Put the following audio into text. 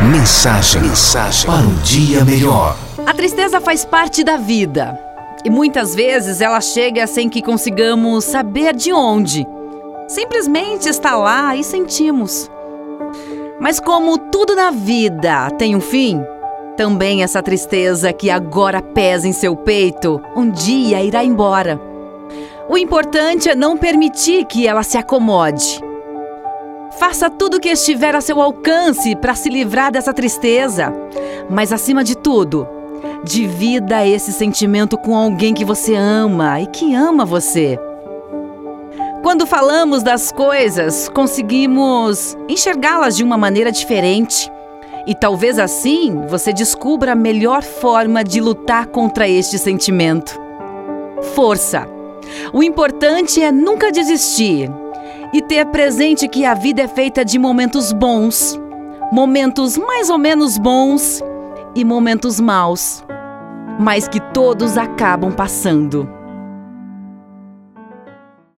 Mensagem, mensagem para um dia melhor. A tristeza faz parte da vida. E muitas vezes ela chega sem que consigamos saber de onde. Simplesmente está lá e sentimos. Mas como tudo na vida tem um fim, também essa tristeza que agora pesa em seu peito, um dia irá embora. O importante é não permitir que ela se acomode. Faça tudo o que estiver a seu alcance para se livrar dessa tristeza. Mas acima de tudo, divida esse sentimento com alguém que você ama e que ama você. Quando falamos das coisas, conseguimos enxergá-las de uma maneira diferente. E talvez assim você descubra a melhor forma de lutar contra este sentimento. Força! O importante é nunca desistir e ter presente que a vida é feita de momentos bons, momentos mais ou menos bons e momentos maus, mas que todos acabam passando.